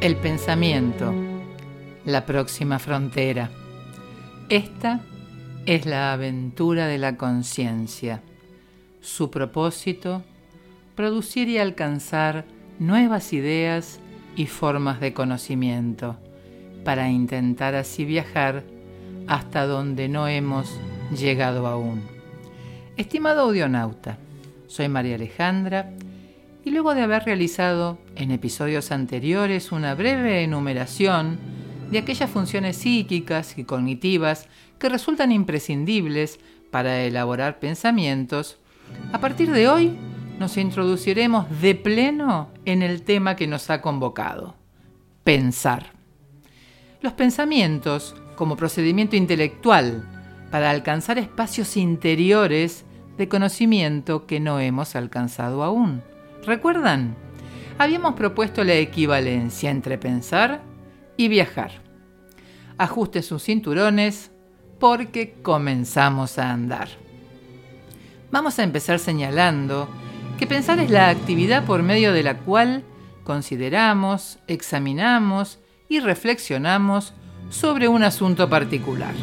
El pensamiento, la próxima frontera. Esta es la aventura de la conciencia. Su propósito, producir y alcanzar nuevas ideas y formas de conocimiento, para intentar así viajar hasta donde no hemos llegado aún. Estimado audionauta, soy María Alejandra luego de haber realizado en episodios anteriores una breve enumeración de aquellas funciones psíquicas y cognitivas que resultan imprescindibles para elaborar pensamientos, a partir de hoy nos introduciremos de pleno en el tema que nos ha convocado, pensar. Los pensamientos como procedimiento intelectual para alcanzar espacios interiores de conocimiento que no hemos alcanzado aún. ¿Recuerdan? Habíamos propuesto la equivalencia entre pensar y viajar. Ajuste sus cinturones porque comenzamos a andar. Vamos a empezar señalando que pensar es la actividad por medio de la cual consideramos, examinamos y reflexionamos sobre un asunto particular.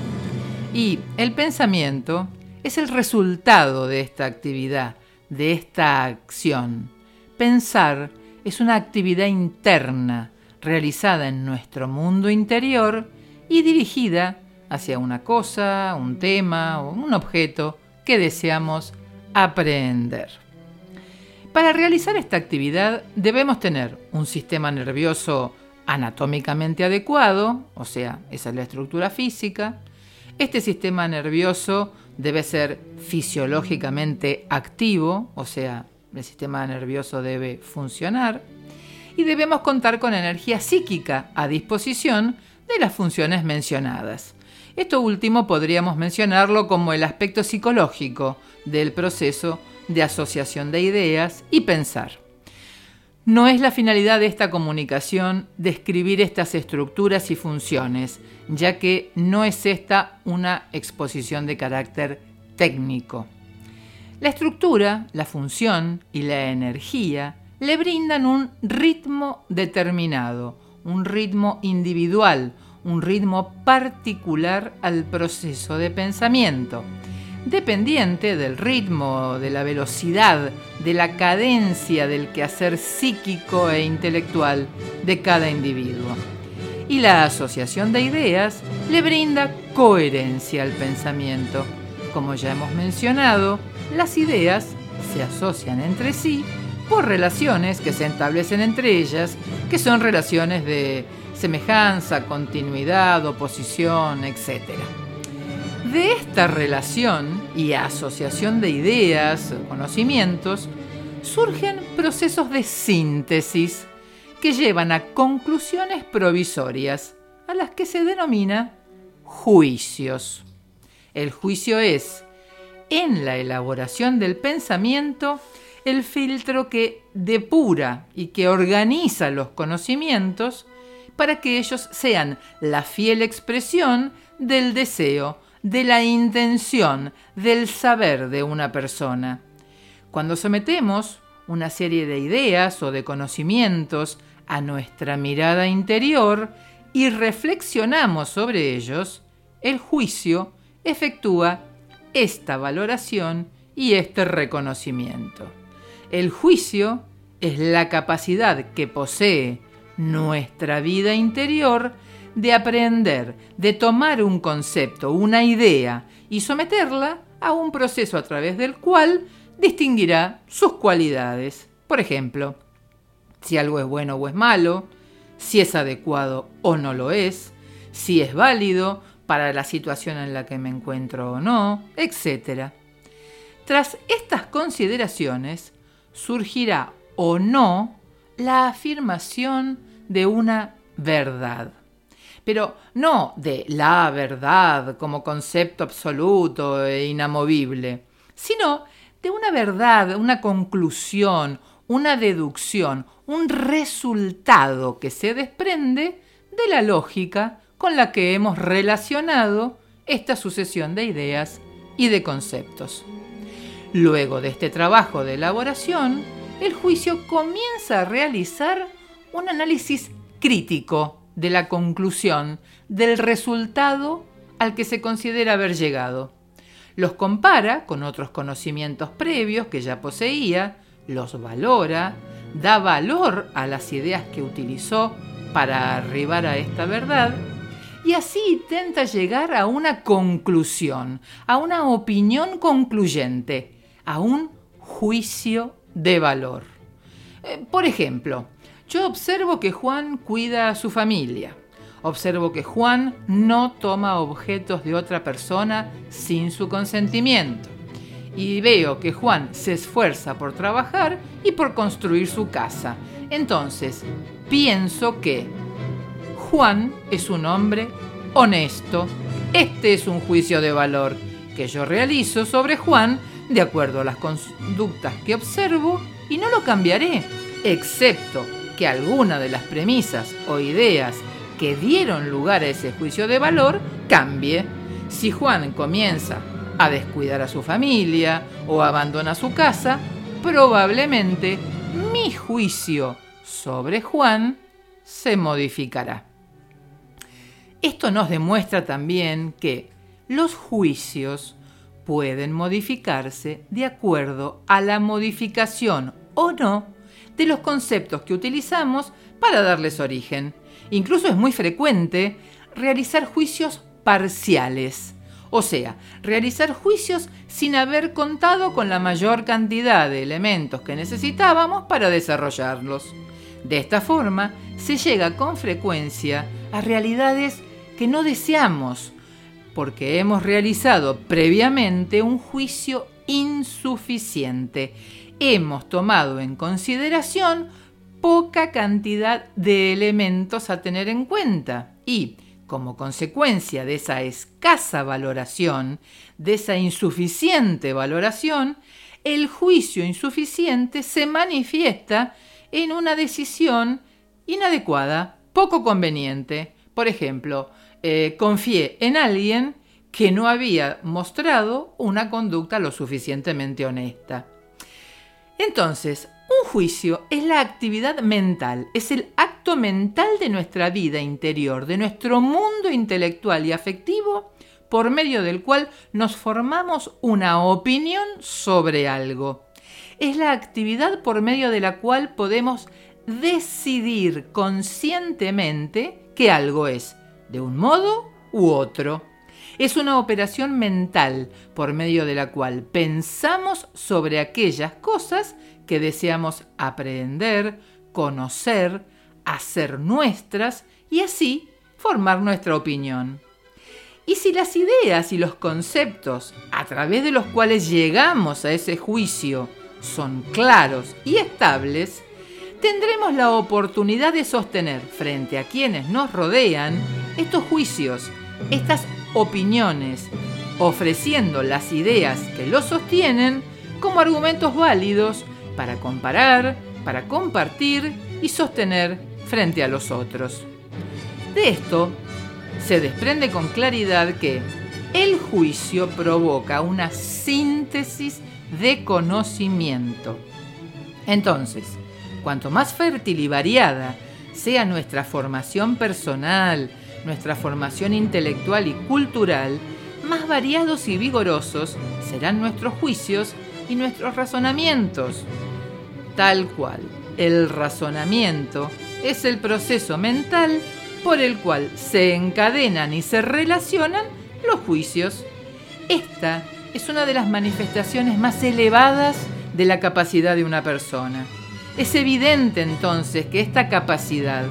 Y el pensamiento es el resultado de esta actividad, de esta acción. Pensar es una actividad interna realizada en nuestro mundo interior y dirigida hacia una cosa, un tema o un objeto que deseamos aprender. Para realizar esta actividad debemos tener un sistema nervioso anatómicamente adecuado, o sea, esa es la estructura física. Este sistema nervioso debe ser fisiológicamente activo, o sea, el sistema nervioso debe funcionar, y debemos contar con energía psíquica a disposición de las funciones mencionadas. Esto último podríamos mencionarlo como el aspecto psicológico del proceso de asociación de ideas y pensar. No es la finalidad de esta comunicación describir estas estructuras y funciones, ya que no es esta una exposición de carácter técnico. La estructura, la función y la energía le brindan un ritmo determinado, un ritmo individual, un ritmo particular al proceso de pensamiento dependiente del ritmo, de la velocidad, de la cadencia del quehacer psíquico e intelectual de cada individuo. Y la asociación de ideas le brinda coherencia al pensamiento. Como ya hemos mencionado, las ideas se asocian entre sí por relaciones que se establecen entre ellas, que son relaciones de semejanza, continuidad, oposición, etc. De esta relación y asociación de ideas, conocimientos, surgen procesos de síntesis que llevan a conclusiones provisorias, a las que se denomina juicios. El juicio es, en la elaboración del pensamiento, el filtro que depura y que organiza los conocimientos para que ellos sean la fiel expresión del deseo de la intención, del saber de una persona. Cuando sometemos una serie de ideas o de conocimientos a nuestra mirada interior y reflexionamos sobre ellos, el juicio efectúa esta valoración y este reconocimiento. El juicio es la capacidad que posee nuestra vida interior de aprender, de tomar un concepto, una idea y someterla a un proceso a través del cual distinguirá sus cualidades. Por ejemplo, si algo es bueno o es malo, si es adecuado o no lo es, si es válido para la situación en la que me encuentro o no, etc. Tras estas consideraciones, surgirá o no la afirmación de una verdad pero no de la verdad como concepto absoluto e inamovible, sino de una verdad, una conclusión, una deducción, un resultado que se desprende de la lógica con la que hemos relacionado esta sucesión de ideas y de conceptos. Luego de este trabajo de elaboración, el juicio comienza a realizar un análisis crítico de la conclusión, del resultado al que se considera haber llegado. Los compara con otros conocimientos previos que ya poseía, los valora, da valor a las ideas que utilizó para arribar a esta verdad y así intenta llegar a una conclusión, a una opinión concluyente, a un juicio de valor. Eh, por ejemplo, yo observo que Juan cuida a su familia. Observo que Juan no toma objetos de otra persona sin su consentimiento. Y veo que Juan se esfuerza por trabajar y por construir su casa. Entonces, pienso que Juan es un hombre honesto. Este es un juicio de valor que yo realizo sobre Juan de acuerdo a las conductas que observo y no lo cambiaré, excepto que alguna de las premisas o ideas que dieron lugar a ese juicio de valor cambie. Si Juan comienza a descuidar a su familia o abandona su casa, probablemente mi juicio sobre Juan se modificará. Esto nos demuestra también que los juicios pueden modificarse de acuerdo a la modificación o no de los conceptos que utilizamos para darles origen. Incluso es muy frecuente realizar juicios parciales, o sea, realizar juicios sin haber contado con la mayor cantidad de elementos que necesitábamos para desarrollarlos. De esta forma, se llega con frecuencia a realidades que no deseamos porque hemos realizado previamente un juicio insuficiente. Hemos tomado en consideración poca cantidad de elementos a tener en cuenta y, como consecuencia de esa escasa valoración, de esa insuficiente valoración, el juicio insuficiente se manifiesta en una decisión inadecuada, poco conveniente. Por ejemplo, eh, confié en alguien que no había mostrado una conducta lo suficientemente honesta. Entonces, un juicio es la actividad mental, es el acto mental de nuestra vida interior, de nuestro mundo intelectual y afectivo, por medio del cual nos formamos una opinión sobre algo. Es la actividad por medio de la cual podemos decidir conscientemente que algo es de un modo u otro. Es una operación mental por medio de la cual pensamos sobre aquellas cosas que deseamos aprender, conocer, hacer nuestras y así formar nuestra opinión. Y si las ideas y los conceptos a través de los cuales llegamos a ese juicio son claros y estables, tendremos la oportunidad de sostener frente a quienes nos rodean estos juicios, estas opiniones, ofreciendo las ideas que los sostienen como argumentos válidos para comparar, para compartir y sostener frente a los otros. De esto se desprende con claridad que el juicio provoca una síntesis de conocimiento. Entonces, cuanto más fértil y variada sea nuestra formación personal, nuestra formación intelectual y cultural, más variados y vigorosos serán nuestros juicios y nuestros razonamientos. Tal cual, el razonamiento es el proceso mental por el cual se encadenan y se relacionan los juicios. Esta es una de las manifestaciones más elevadas de la capacidad de una persona. Es evidente entonces que esta capacidad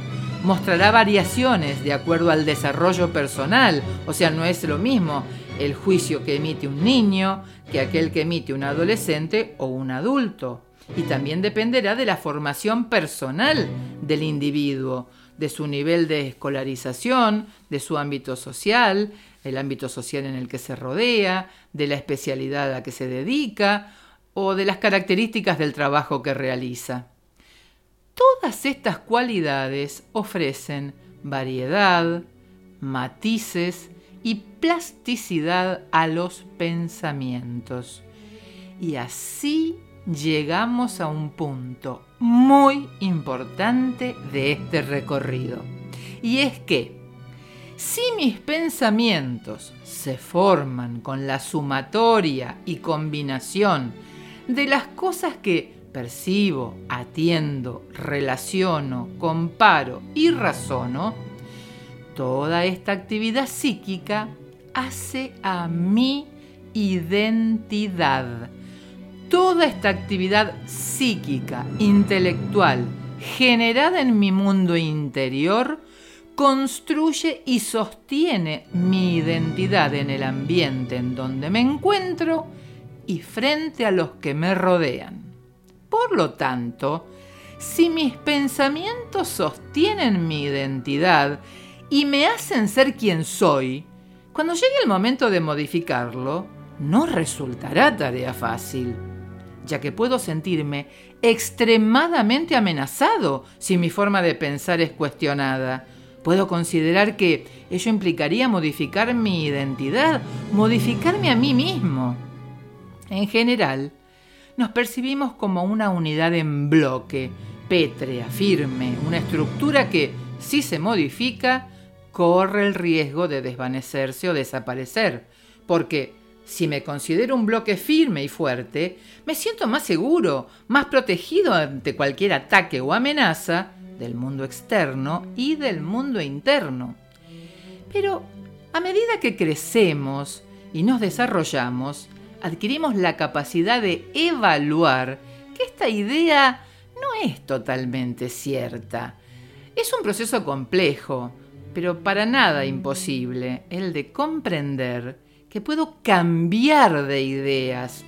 mostrará variaciones de acuerdo al desarrollo personal, o sea, no es lo mismo el juicio que emite un niño que aquel que emite un adolescente o un adulto. Y también dependerá de la formación personal del individuo, de su nivel de escolarización, de su ámbito social, el ámbito social en el que se rodea, de la especialidad a que se dedica o de las características del trabajo que realiza. Todas estas cualidades ofrecen variedad, matices y plasticidad a los pensamientos. Y así llegamos a un punto muy importante de este recorrido. Y es que si mis pensamientos se forman con la sumatoria y combinación de las cosas que percibo, atiendo, relaciono, comparo y razono, toda esta actividad psíquica hace a mi identidad. Toda esta actividad psíquica, intelectual, generada en mi mundo interior, construye y sostiene mi identidad en el ambiente en donde me encuentro y frente a los que me rodean. Por lo tanto, si mis pensamientos sostienen mi identidad y me hacen ser quien soy, cuando llegue el momento de modificarlo, no resultará tarea fácil, ya que puedo sentirme extremadamente amenazado si mi forma de pensar es cuestionada Puedo considerar que ello implicaría modificar mi identidad, modificarme a mí mismo. En general, nos percibimos como una unidad en bloque, pétrea, firme, una estructura que, si se modifica, corre el riesgo de desvanecerse o desaparecer, porque si me considero un bloque firme y fuerte, me siento más seguro, más protegido ante cualquier ataque o amenaza, del mundo externo y del mundo interno. Pero a medida que crecemos y nos desarrollamos, adquirimos la capacidad de evaluar que esta idea no es totalmente cierta. Es un proceso complejo, pero para nada imposible, el de comprender que puedo cambiar de ideas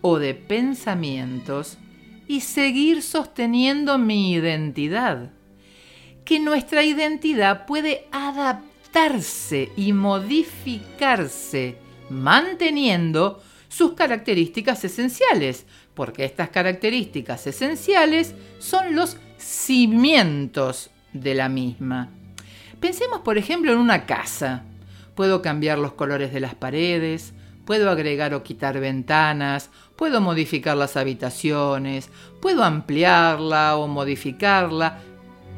o de pensamientos y seguir sosteniendo mi identidad. Que nuestra identidad puede adaptarse y modificarse manteniendo sus características esenciales, porque estas características esenciales son los cimientos de la misma. Pensemos, por ejemplo, en una casa. Puedo cambiar los colores de las paredes, puedo agregar o quitar ventanas, puedo modificar las habitaciones, puedo ampliarla o modificarla,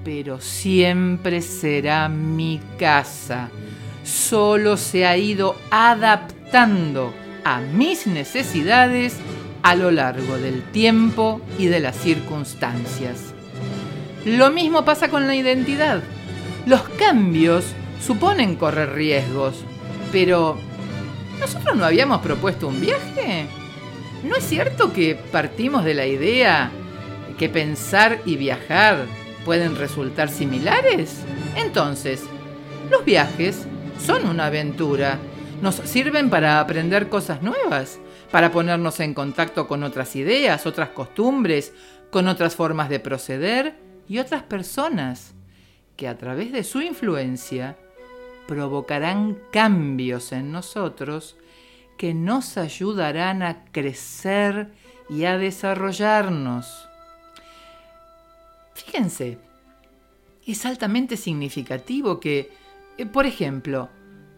pero siempre será mi casa. Solo se ha ido adaptando a mis necesidades a lo largo del tiempo y de las circunstancias. Lo mismo pasa con la identidad. Los cambios suponen correr riesgos, pero ¿Nosotros no habíamos propuesto un viaje? ¿No es cierto que partimos de la idea que pensar y viajar pueden resultar similares? Entonces, los viajes son una aventura. Nos sirven para aprender cosas nuevas, para ponernos en contacto con otras ideas, otras costumbres, con otras formas de proceder y otras personas que a través de su influencia provocarán cambios en nosotros que nos ayudarán a crecer y a desarrollarnos. Fíjense, es altamente significativo que, eh, por ejemplo,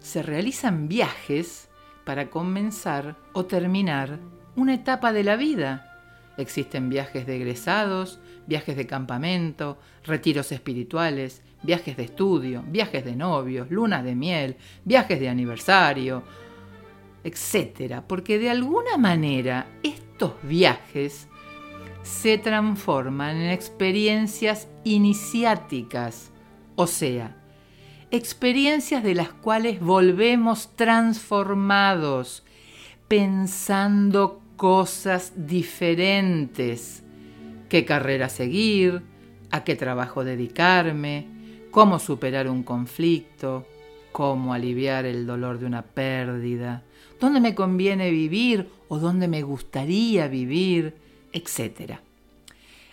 se realizan viajes para comenzar o terminar una etapa de la vida. Existen viajes de egresados, viajes de campamento, retiros espirituales, viajes de estudio, viajes de novios, lunas de miel, viajes de aniversario, etc. Porque de alguna manera estos viajes se transforman en experiencias iniciáticas, o sea, experiencias de las cuales volvemos transformados, pensando cosas diferentes, qué carrera seguir, a qué trabajo dedicarme, cómo superar un conflicto, cómo aliviar el dolor de una pérdida, dónde me conviene vivir o dónde me gustaría vivir, etc.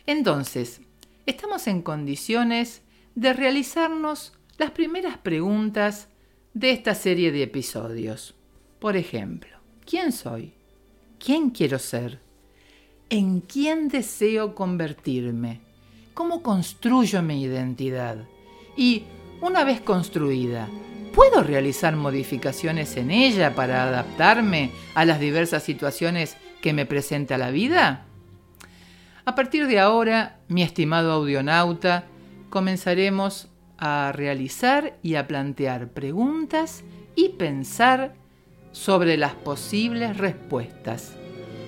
Entonces, estamos en condiciones de realizarnos las primeras preguntas de esta serie de episodios. Por ejemplo, ¿quién soy? ¿Quién quiero ser? ¿En quién deseo convertirme? ¿Cómo construyo mi identidad? Y, una vez construida, ¿puedo realizar modificaciones en ella para adaptarme a las diversas situaciones que me presenta la vida? A partir de ahora, mi estimado audionauta, comenzaremos a realizar y a plantear preguntas y pensar sobre las posibles respuestas.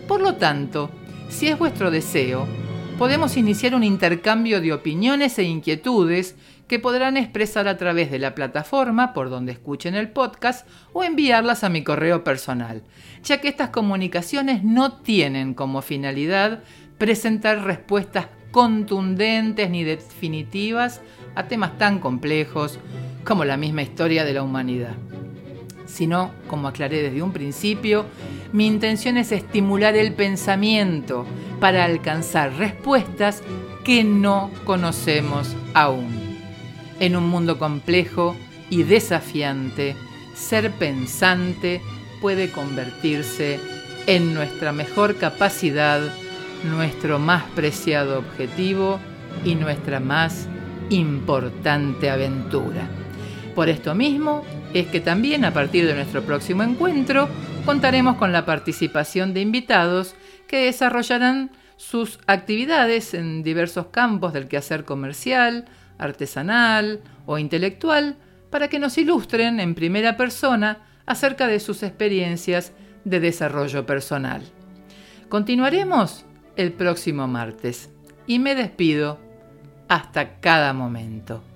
Por lo tanto, si es vuestro deseo, podemos iniciar un intercambio de opiniones e inquietudes que podrán expresar a través de la plataforma por donde escuchen el podcast o enviarlas a mi correo personal, ya que estas comunicaciones no tienen como finalidad presentar respuestas contundentes ni definitivas a temas tan complejos como la misma historia de la humanidad. Sino, como aclaré desde un principio, mi intención es estimular el pensamiento para alcanzar respuestas que no conocemos aún. En un mundo complejo y desafiante, ser pensante puede convertirse en nuestra mejor capacidad nuestro más preciado objetivo y nuestra más importante aventura. Por esto mismo es que también a partir de nuestro próximo encuentro contaremos con la participación de invitados que desarrollarán sus actividades en diversos campos del quehacer comercial, artesanal o intelectual para que nos ilustren en primera persona acerca de sus experiencias de desarrollo personal. Continuaremos el próximo martes y me despido hasta cada momento.